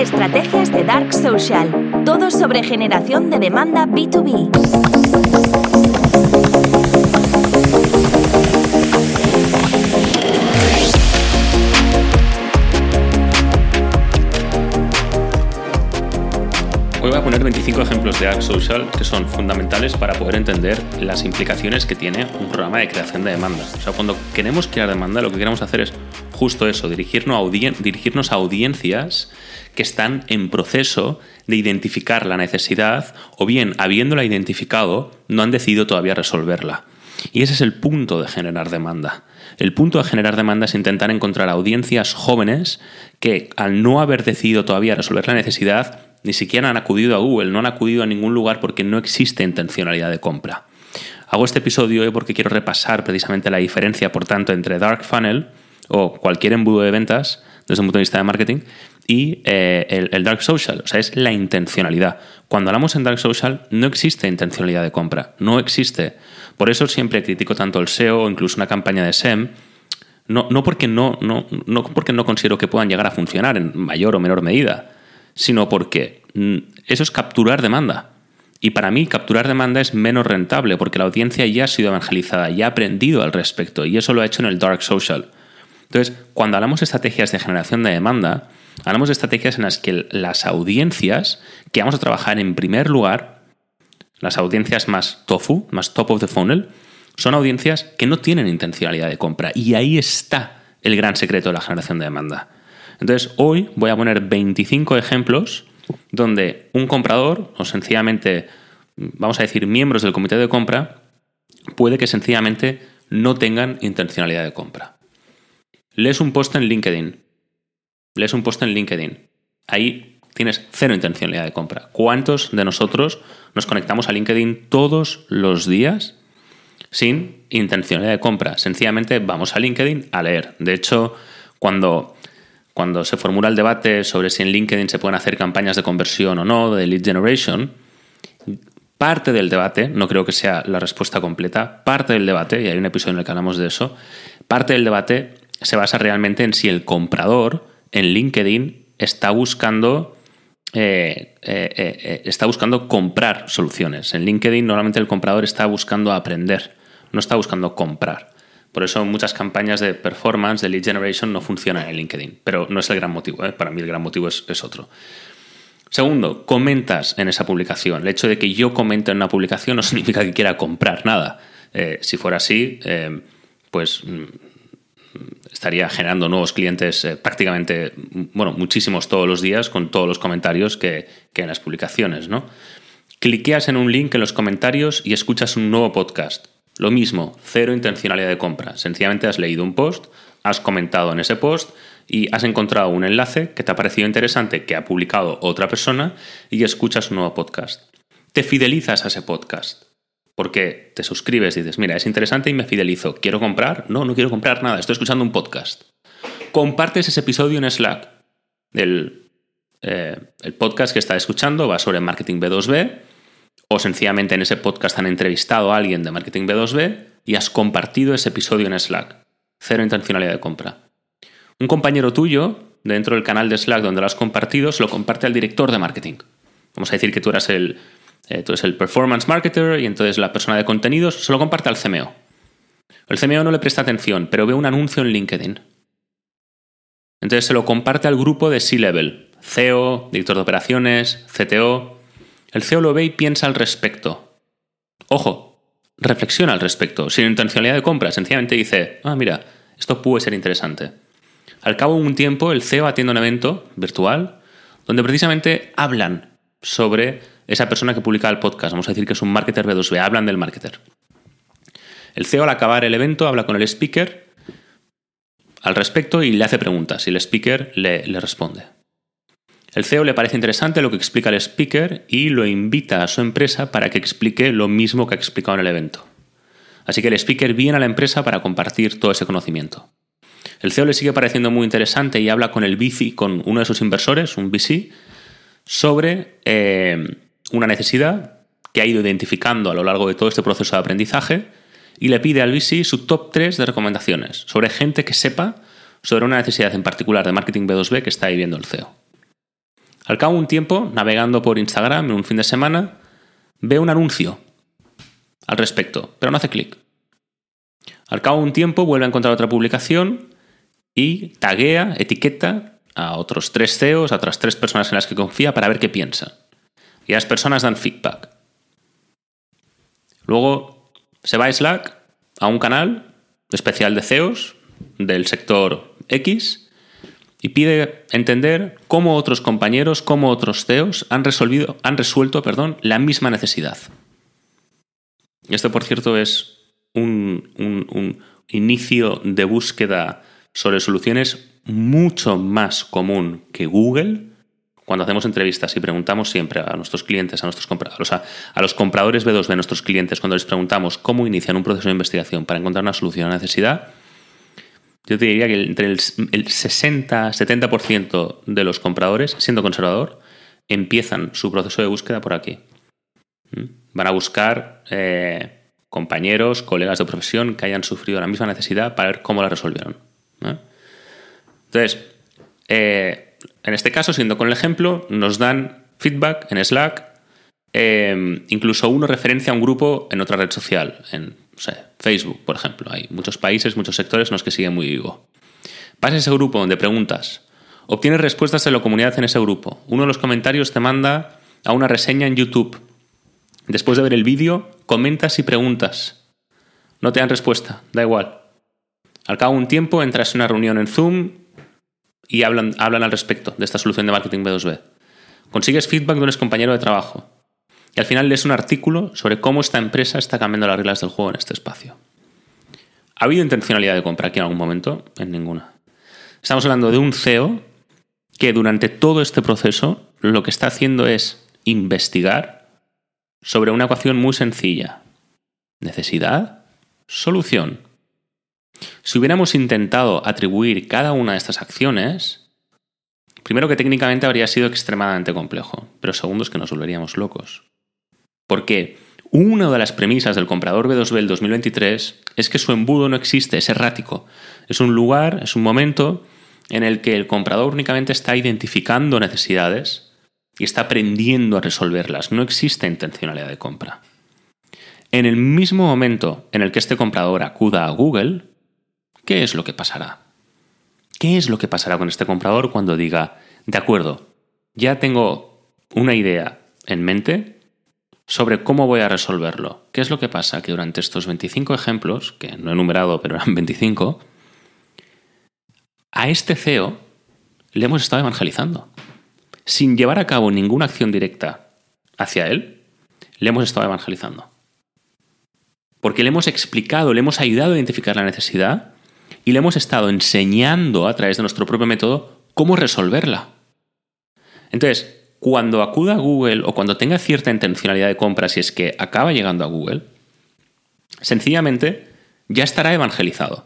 Estrategias de Dark Social. Todo sobre generación de demanda B2B. Hoy voy a poner 25 ejemplos de Dark Social que son fundamentales para poder entender las implicaciones que tiene un programa de creación de demanda. O sea, cuando queremos crear demanda, lo que queremos hacer es justo eso, dirigirnos dirigirnos a audiencias que están en proceso de identificar la necesidad o bien, habiéndola identificado, no han decidido todavía resolverla. Y ese es el punto de generar demanda. El punto de generar demanda es intentar encontrar audiencias jóvenes que, al no haber decidido todavía resolver la necesidad, ni siquiera han acudido a Google, no han acudido a ningún lugar porque no existe intencionalidad de compra. Hago este episodio hoy porque quiero repasar precisamente la diferencia, por tanto, entre Dark Funnel o cualquier embudo de ventas desde un punto de vista de marketing y eh, el, Dark Social. O sea, es la intencionalidad. Cuando hablamos en Dark Social, no existe intencionalidad de compra. No existe. Por eso siempre critico tanto el SEO o incluso una campaña de SEM. No, no, porque no, no, no porque no considero que puedan llegar a funcionar en mayor o menor medida sino porque mm, eso es capturar demanda. Y para mí capturar demanda es menos rentable porque la audiencia ya ha sido evangelizada, ya ha aprendido al respecto y eso lo ha hecho en el dark social. Entonces, cuando hablamos de estrategias de generación de demanda, hablamos de estrategias en las que las audiencias que vamos a trabajar en primer lugar, las audiencias más tofu, más top of the funnel, son audiencias que no tienen intencionalidad de compra. Y ahí está el gran secreto de la generación de demanda. Entonces, hoy voy a poner 25 ejemplos donde un comprador, o sencillamente, vamos a decir, miembros del comité de compra, puede que sencillamente no tengan intencionalidad de compra. Lees un post en LinkedIn. Lees un post en LinkedIn. Ahí tienes cero intencionalidad de compra. ¿Cuántos de nosotros nos conectamos a LinkedIn todos los días sin intencionalidad de compra? Sencillamente vamos a LinkedIn a leer. De hecho, cuando cuando se formula el debate sobre si en LinkedIn se pueden hacer campañas de conversión o no, de lead generation, parte del debate, no creo que sea la respuesta completa, parte del debate, y hay un episodio en el que hablamos de eso, parte del debate se basa realmente en si el comprador en LinkedIn está buscando eh, eh, eh, está buscando comprar soluciones. En LinkedIn normalmente el comprador está buscando aprender, no está buscando comprar. Por eso muchas campañas de performance, de lead generation, no funcionan en LinkedIn. Pero no es el gran motivo, para mí el gran motivo es, otro. Segundo, comentas en esa publicación. El hecho de que yo comente en una publicación no significa que quiera comprar nada. Si fuera así, pues mm, estaría generando nuevos clientes prácticamente, bueno, muchísimos todos los días con todos los comentarios que, que en las publicaciones, ¿no? Cliqueas en un link en los comentarios y escuchas un nuevo podcast. Lo mismo, cero intencionalidad de compra. Sencillamente has leído un post, has comentado en ese post y has encontrado un enlace que te ha parecido interesante que ha publicado otra persona y escuchas un nuevo podcast. Te fidelizas a ese podcast. Porque te suscribes y dices, mira, es interesante y me fidelizo. ¿Quiero comprar? No, no quiero comprar nada. Estoy escuchando un podcast. Compartes ese episodio en Slack. El, eh, el podcast que estás escuchando va sobre marketing B2B o sencillamente en ese podcast han entrevistado a alguien de marketing B2B y has compartido ese episodio en Slack. Cero intencionalidad de compra. Un compañero tuyo, dentro del canal de Slack donde lo has compartido, se lo comparte al director de marketing. Vamos a decir que tú eres el, eh, el performance marketer y entonces la persona de contenidos se lo comparte al CMO. El CMO no le presta atención, pero ve un anuncio en LinkedIn. Entonces se lo comparte al grupo de C-Level, CEO, director de operaciones, CTO, el CEO lo ve y piensa al respecto. Ojo, reflexiona al respecto, sin intencionalidad de compra, sencillamente dice, ah, mira, esto puede ser interesante. Al cabo de un tiempo, el CEO atiende un evento virtual donde precisamente hablan sobre esa persona que publica el podcast. Vamos a decir que es un marketer B2B, hablan del marketer. El CEO al acabar el evento habla con el speaker al respecto y le hace preguntas y el speaker le, responde. El CEO le parece interesante lo que explica el speaker y lo invita a su empresa para que explique lo mismo que ha explicado en el evento. Así que el speaker viene a la empresa para compartir todo ese conocimiento. El CEO le sigue pareciendo muy interesante y habla con el VC, con uno de sus inversores, un VC, sobre eh, una necesidad que ha ido identificando a lo largo de todo este proceso de aprendizaje y le pide al VC su top 3 de recomendaciones sobre gente que sepa sobre una necesidad en particular de marketing B2B que está viviendo el CEO. Al cabo de un tiempo, navegando por Instagram en un fin de semana, ve un anuncio al respecto, pero no hace clic. Al cabo de un tiempo vuelve a encontrar otra publicación y taguea, etiqueta a otros tres CEOs, a otras tres personas en las que confía para ver qué piensan. Y las personas dan feedback. Luego se va a Slack, a un canal especial de CEOs del sector X y pide entender cómo otros compañeros, cómo otros CEOs han, resolvido, han resuelto perdón, la misma necesidad. Esto, por cierto, es un, un inicio de búsqueda sobre soluciones mucho más común que Google cuando hacemos entrevistas y preguntamos siempre a nuestros clientes, a nuestros compradores, a, a los compradores B2B de nuestros clientes, cuando les preguntamos cómo inician un proceso de investigación para encontrar una solución a una necesidad, yo te diría que entre el, 60-70% de los compradores, siendo conservador, empiezan su proceso de búsqueda por aquí. ¿Mm? Van a buscar eh, compañeros, colegas de profesión que hayan sufrido la misma necesidad para ver cómo la resolvieron. Entonces, eh, en este caso, siendo con el ejemplo, nos dan feedback en Slack, eh, incluso uno referencia a un grupo en otra red social, en Facebook, por ejemplo. Hay muchos países, muchos sectores en los que sigue muy vivo. Vas a ese grupo donde preguntas, obtienes respuestas de la comunidad en ese grupo. Uno de los comentarios te manda a una reseña en YouTube. Después de ver el vídeo, comentas y preguntas. No te dan respuesta, da igual. Al cabo de un tiempo entras en una reunión en Zoom y hablan, hablan al respecto de esta solución de marketing B2B. Consigues feedback de un compañero de trabajo. Y al final lees un artículo sobre cómo esta empresa está cambiando las reglas del juego en este espacio. ¿Ha habido intencionalidad de compra aquí en algún momento? En ninguna. Estamos hablando de un CEO que durante todo este proceso lo que está haciendo es investigar sobre una ecuación muy sencilla. Necesidad, solución. Si hubiéramos intentado atribuir cada una de estas acciones, primero que técnicamente habría sido extremadamente complejo, pero segundo es que nos volveríamos locos. Porque una de las premisas del comprador B2B del 2023 es que su embudo no existe, es errático. Es un lugar, es un momento en el que el comprador únicamente está identificando necesidades y está aprendiendo a resolverlas. No existe intencionalidad de compra. En el mismo momento en el que este comprador acuda a Google, ¿Qué es lo que pasará? ¿Qué es lo que pasará con este comprador cuando diga, de acuerdo, ya tengo una idea en mente sobre cómo voy a resolverlo? ¿Qué es lo que pasa? Que durante estos 25 ejemplos, que no he numerado, pero eran 25, a este CEO le hemos estado evangelizando. Sin llevar a cabo ninguna acción directa hacia él, le hemos estado evangelizando. Porque le hemos explicado, le hemos ayudado a identificar la necesidad y le hemos estado enseñando a través de nuestro propio método cómo resolverla. Entonces, cuando acuda a Google o cuando tenga cierta intencionalidad de compra, si es que acaba llegando a Google, sencillamente ya estará evangelizado.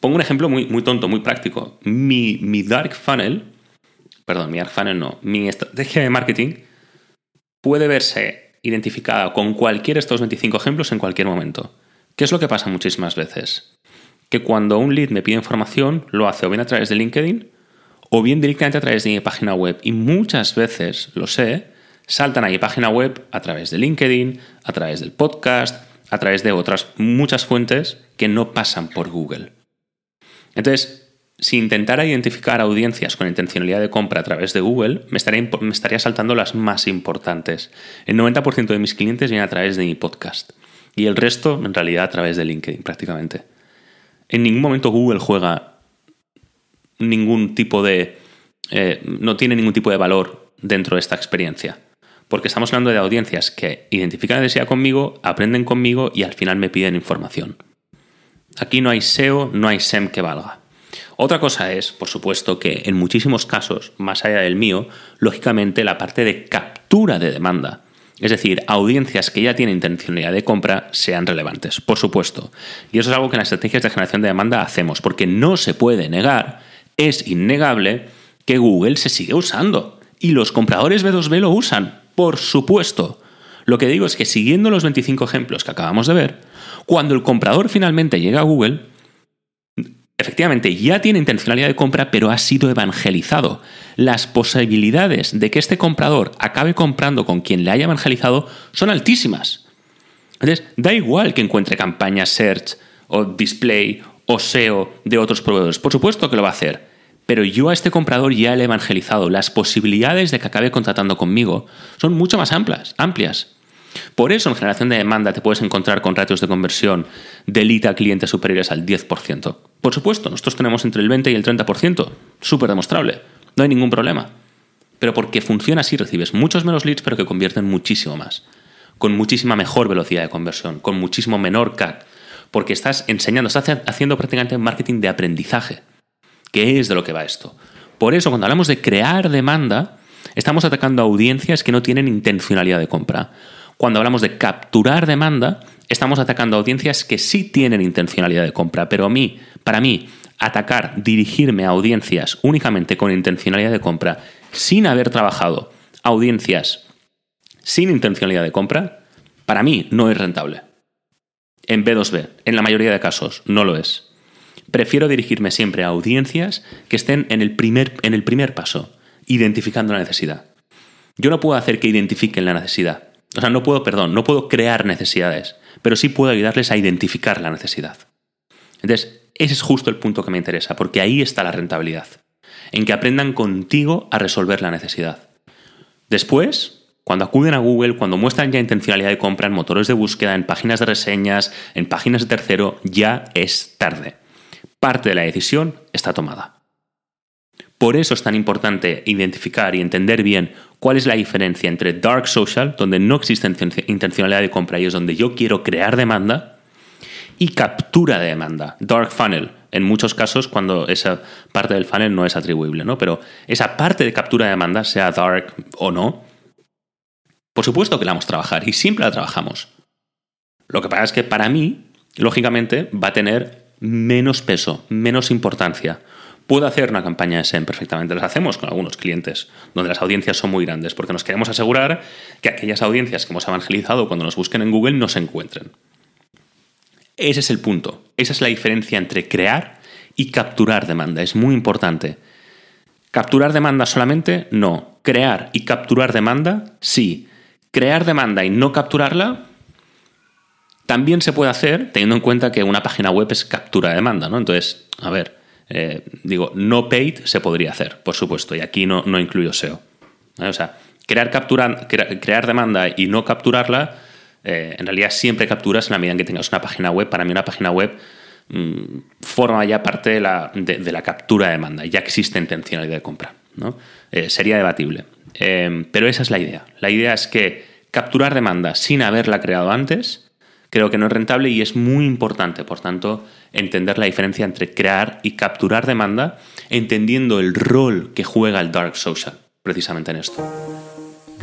Pongo un ejemplo muy, muy tonto, muy práctico. Mi, mi Dark Funnel, perdón, mi Dark Funnel no, mi estrategia de marketing puede verse identificada con cualquiera de estos 25 ejemplos en cualquier momento. ¿Qué es lo que pasa muchísimas veces? Que cuando un lead me pide información, lo hace o bien a través de LinkedIn o bien directamente a través de mi página web. Y muchas veces, lo sé, saltan a mi página web a través de LinkedIn, a través del podcast, a través de otras muchas fuentes que no pasan por Google. Entonces, si intentara identificar audiencias con intencionalidad de compra a través de Google, me estaría, me estaría saltando las más importantes. El 90% de mis clientes vienen a través de mi podcast y el resto, en realidad, a través de LinkedIn prácticamente. En ningún momento Google juega ningún tipo de... Eh, no tiene ningún tipo de valor dentro de esta experiencia. Porque estamos hablando de audiencias que identifican la necesidad conmigo, aprenden conmigo y al final me piden información. Aquí no hay SEO, no hay SEM que valga. Otra cosa es, por supuesto, que en muchísimos casos, más allá del mío, lógicamente la parte de captura de demanda es decir, audiencias que ya tienen intencionalidad de compra sean relevantes, por supuesto. Y eso es algo que en las estrategias de generación de demanda hacemos, porque no se puede negar, es innegable que Google se sigue usando. Y los compradores B2B lo usan, por supuesto. Lo que digo es que siguiendo los 25 ejemplos que acabamos de ver, cuando el comprador finalmente llega a Google, efectivamente ya tiene intencionalidad de compra, pero ha sido evangelizado. Las posibilidades de que este comprador acabe comprando con quien le haya evangelizado son altísimas. Entonces, da igual que encuentre campañas search o display o SEO de otros proveedores. Por supuesto que lo va a hacer. Pero yo a este comprador ya le he evangelizado. Las posibilidades de que acabe contratando conmigo son mucho más amplias. amplias. Por eso en generación de demanda te puedes encontrar con ratios de conversión de lead a clientes superiores al 10%. Por supuesto, nosotros tenemos entre el 20 y el 30%, súper demostrable, no hay ningún problema. Pero porque funciona así recibes muchos menos leads pero que convierten muchísimo más, con muchísima mejor velocidad de conversión, con muchísimo menor CAC, porque estás enseñando, estás haciendo prácticamente marketing de aprendizaje, que es de lo que va esto. Por eso cuando hablamos de crear demanda, estamos atacando a audiencias que no tienen intencionalidad de compra cuando hablamos de capturar demanda, estamos atacando a audiencias que sí tienen intencionalidad de compra, pero a mí, para mí, atacar, dirigirme a audiencias únicamente con intencionalidad de compra, sin haber trabajado audiencias sin intencionalidad de compra, para mí no es rentable. En B2B, en la mayoría de casos, no lo es. Prefiero dirigirme siempre a audiencias que estén en el primer, en el primer paso, identificando la necesidad. Yo no puedo hacer que identifiquen la necesidad. O sea, no puedo, perdón, no puedo crear necesidades, pero sí puedo ayudarles a identificar la necesidad. Entonces, ese es justo el punto que me interesa, porque ahí está la rentabilidad, en que aprendan contigo a resolver la necesidad. Después, cuando acuden a Google, cuando muestran ya intencionalidad de compra en motores de búsqueda, en páginas de reseñas, en páginas de tercero, ya es tarde. Parte de la decisión está tomada. Por eso es tan importante identificar y entender bien cuál es la diferencia entre dark social, donde no existe intencionalidad de compra y es donde yo quiero crear demanda, y captura de demanda, dark funnel, en muchos casos cuando esa parte del funnel no es atribuible, ¿no? Pero esa parte de captura de demanda, sea dark o no, por supuesto que la vamos a trabajar y siempre la trabajamos. Lo que pasa es que para mí, lógicamente, va a tener menos peso, menos importancia. Puedo hacer una campaña de SEM perfectamente, las hacemos con algunos clientes, donde las audiencias son muy grandes, porque nos queremos asegurar que aquellas audiencias que hemos evangelizado cuando nos busquen en Google no se encuentren. Ese es el punto, esa es la diferencia entre crear y capturar demanda, es muy importante. ¿Capturar demanda solamente? No. ¿Crear y capturar demanda? Sí. ¿Crear demanda y no capturarla? También se puede hacer teniendo en cuenta que una página web es captura de demanda, ¿no? Entonces, a ver, eh, digo, no paid se podría hacer, por supuesto, y aquí no, no incluyo SEO. O sea, crear, captura, crear demanda y no capturarla, eh, en realidad siempre capturas en la medida en que tengas una página web. Para mí una página web mm, forma ya parte de la, de, la, captura de demanda, ya existe intencionalidad de compra. ¿no? Eh, sería debatible. pero esa es la idea. La idea es que capturar demanda sin haberla creado antes creo que no es rentable y es muy importante, por tanto, entender la diferencia entre crear y capturar demanda, entendiendo el rol que juega el dark social, precisamente en esto.